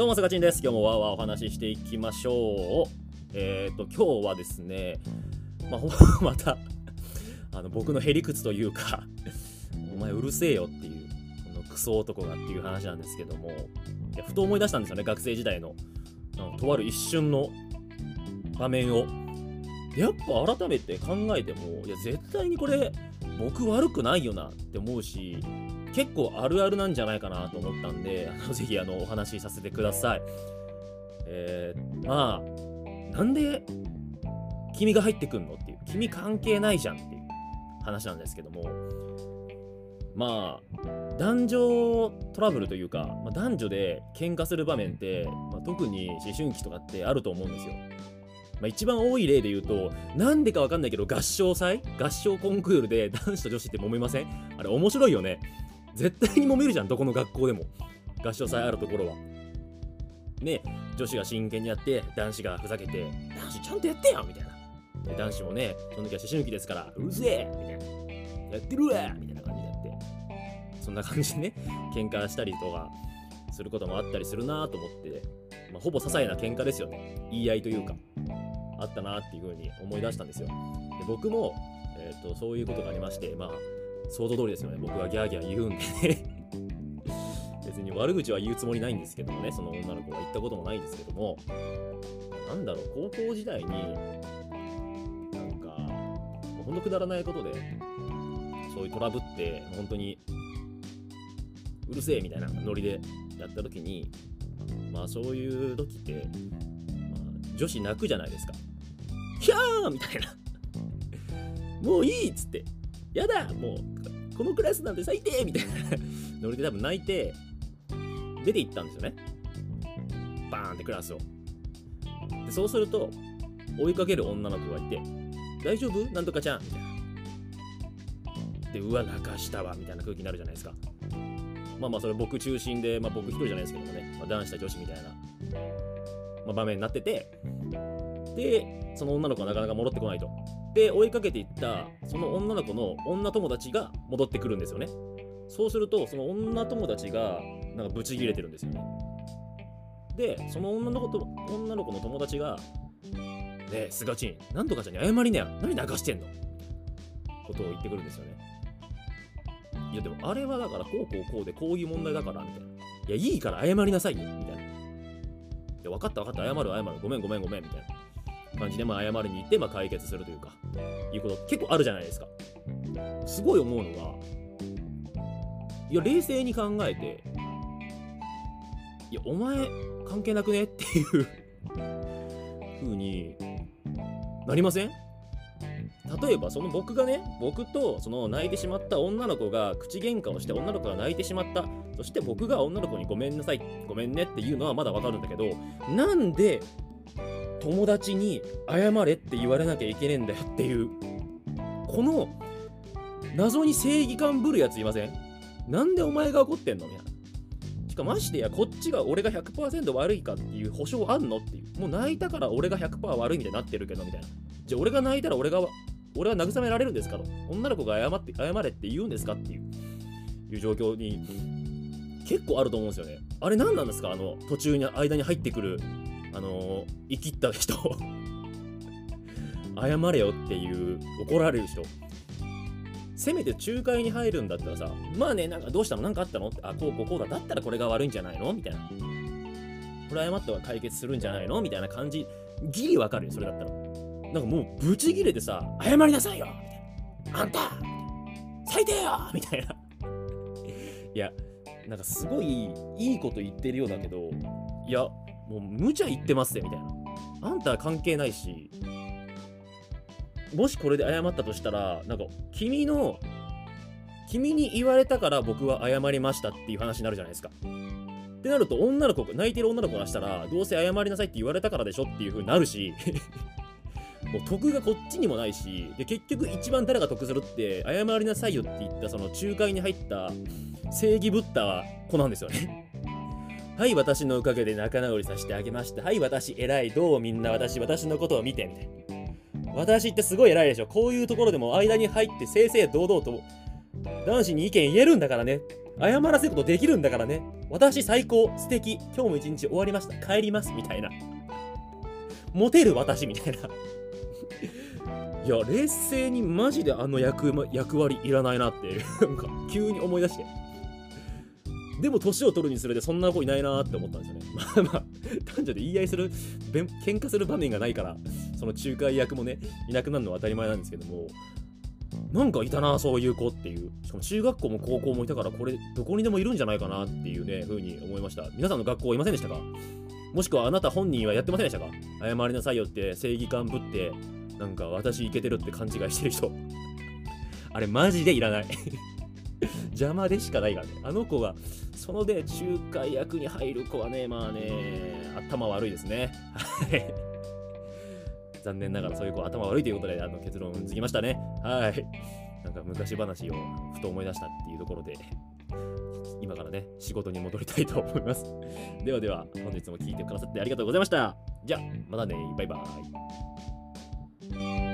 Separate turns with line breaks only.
どうも、すがちんです。今日もわーわーお話ししていきましょう。えっ、ー、と、今日はですね、まあ、またあの、僕のへりくつというかお前うるせえよっていう、このクソ男がっていう話なんですけども、いやふと思い出したんですよね、学生時代の、あのとある一瞬の場面を。やっぱ改めて考えても、いや、絶対にこれ、僕悪くないよなって思うし、結構あるあるなんじゃないかなと思ったんで、あ のぜひあのお話しさせてください。えー、まあ、なんで君が入ってくんのっていう、君関係ないじゃんっていう話なんですけども、まあ、男女トラブルというか、まあ、男女で喧嘩する場面って、まあ、特に思春期とかってあると思うんですよ。まあ、一番多い例で言うと、なんでかわかんないけど、合唱祭合唱コンクールで男子と女子って揉めません？あれ面白いよね。絶対に揉めるじゃんどこの学校でも。合唱祭あるところは。ね女子が真剣にやって男子がふざけて男子ちゃんとやってよみたいな。男子もねその時は思春期ですからうるせえ!みたいな。やってるわ!みたいな感じでやって。そんな感じでね喧嘩したりとかすることもあったりするなと思って、まあ、ほぼ些細な喧嘩ですよね。言い合いというか。あったなっていう風に思い出したんですよ。で僕も、えーとそういうことがありましてまあ想像通りですよね。僕はギャーギャー言うんでね。別に悪口は言うつもりないんですけどもね。その女の子が言ったこともないんですけども。なんだろう高校時代になんかほんとくだらないことでそういうトラブって本当にうるせえみたいなノリでやった時にまあそういう時って、まあ、女子泣くじゃないですか。ヒャーみたいな。もういいっつって。やだもう、このクラスなんて最低みたいなノリで多分泣いて、出て行ったんですよね。バーンってクラスを。でそうすると、追いかける女の子がいて、大丈夫？なんとかちゃんみたいな。で、うわ、泣かしたわ、みたいな空気になるじゃないですか。まあまあ、それ僕中心で、まあ僕一人じゃないですけどもね、まあ、男子対女子みたいな、まあ、場面になってて、で、その女の子はなかなか戻ってこないと。で追いかけていったその女の子の女友達が戻ってくるんですよね。そうするとその女友達がなんかブチギレてるんですよね。でその女の子と女の子の友達が「ねえすがちんなんとかちゃんに謝りなよ。何流してんの?」ことを言ってくるんですよね。いやでもあれはだからこうこうこうでこういう問題だからみたいな。いやいいから謝りなさいよみたいな。いや分かった分かった謝る謝る。ごめんごめんごめんみたいな。感じで、まあ、謝りに行って、まあ、解決するというか、いうこと結構あるじゃないですか。すごい思うのが、いや、冷静に考えて、いや、お前、関係なくねっていう 風になりません？例えばその僕がね僕とその泣いてしまった女の子が口喧嘩をして女の子が泣いてしまったそして僕が女の子にごめんなさいごめんねっていうのはまだわかるんだけどなんで友達に謝れって言われなきゃいけねえんだよっていう。この謎に正義感ぶるやついません？なんでお前が怒ってんの？みたいな。しかもましてやこっちが俺が100%悪いかっていう保証あんのっていう。もう泣いたから俺が100%悪いみたいになってるけどみたいな。じゃあ俺が泣いたら俺が俺は慰められるんですかと。女の子が謝って謝れって言うんですかっていう。いう状況に結構あると思うんですよね。あれ何なんですか？あの途中に間に入ってくるあの生きった人 謝れよっていう怒られる人。せめて仲介に入るんだったらさまあねなんかどうしたの？何かあったの？ってあこうこうこうだ。だったらこれが悪いんじゃないの？みたいな。これ謝ったら解決するんじゃないの？みたいな感じ。ギリわかるよそれだったら。なんかもうブチギレてさ謝りなさいよ！みたいなあんた！最低よ！みたいな。いやなんかすごいいいこと言ってるようだけどいやもう無茶言ってますぜみたいな。あんたは関係ないしもしこれで謝ったとしたらなんか君の君に言われたから僕は謝りましたっていう話になるじゃないですか。ってなると女の子泣いてる女の子がしたらどうせ謝りなさいって言われたからでしょっていう風になるし もう得がこっちにもないしで結局一番誰が得するって謝りなさいよって言ったその仲介に入った正義ぶった子なんですよね。はい、私のおかげで仲直りさせてあげました。はい、私偉い。どうみんな私、私のことを見て、みたいな。私ってすごい偉いでしょ。こういうところでも間に入って正々堂々と男子に意見言えるんだからね。謝らせることできるんだからね。私最高、素敵、今日も一日終わりました、帰ります、みたいな。モテる私、みたいな。いや、冷静にマジであの役役割いらないなって、なんか急に思い出して。でも年を取るにつれてそんな子いないなって思ったんですよね。まあまあ、男女で言い合いする、喧嘩する場面がないから、その仲介役もね、いなくなるのは当たり前なんですけども、なんかいたな、そういう子っていう。しかも中学校も高校もいたから、これ、どこにでもいるんじゃないかなっていうね、風に思いました。皆さんの学校いませんでしたか？もしくはあなた本人はやってませんでしたか？謝りなさいよって正義感ぶって、なんか私イケてるって勘違いしてる人。あれマジでいらない 邪魔でしかないからね。あの子が、そので仲介役に入る子はね、まあね、頭悪いですね。はい。残念ながらそういう子頭悪いということであの結論づきましたね。はい。なんか昔話をふと思い出したっていうところで、今からね、仕事に戻りたいと思います。ではでは、本日も聞いてくださってありがとうございました。じゃあ、またね、バイバイ。